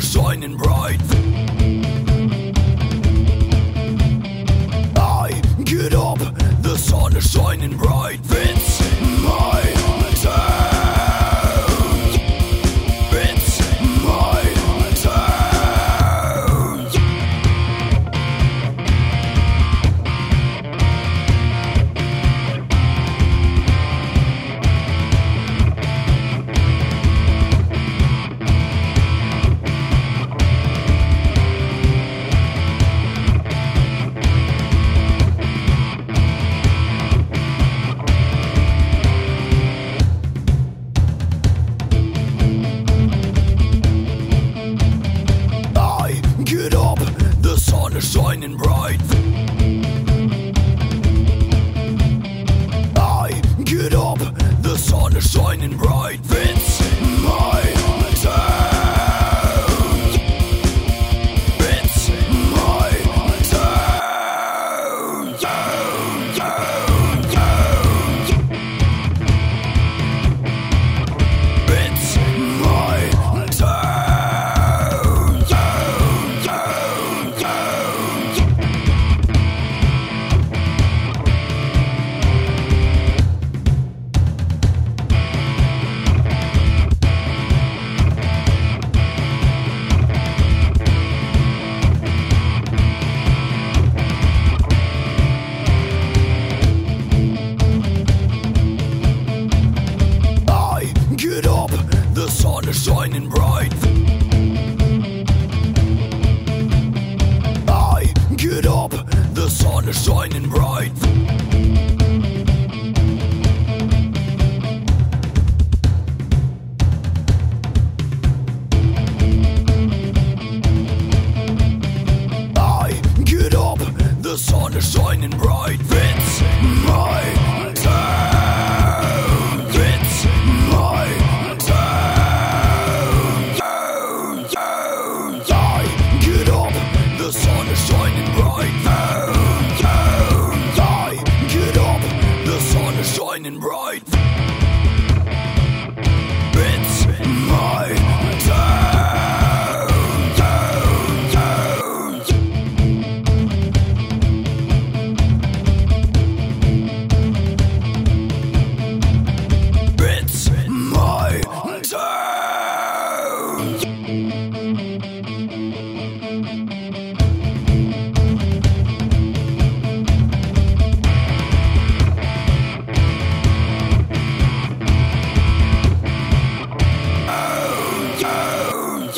shining bright. shining bright. shining bright. I get up, the sun is shining bright. I get up, the sun is shining bright. It's my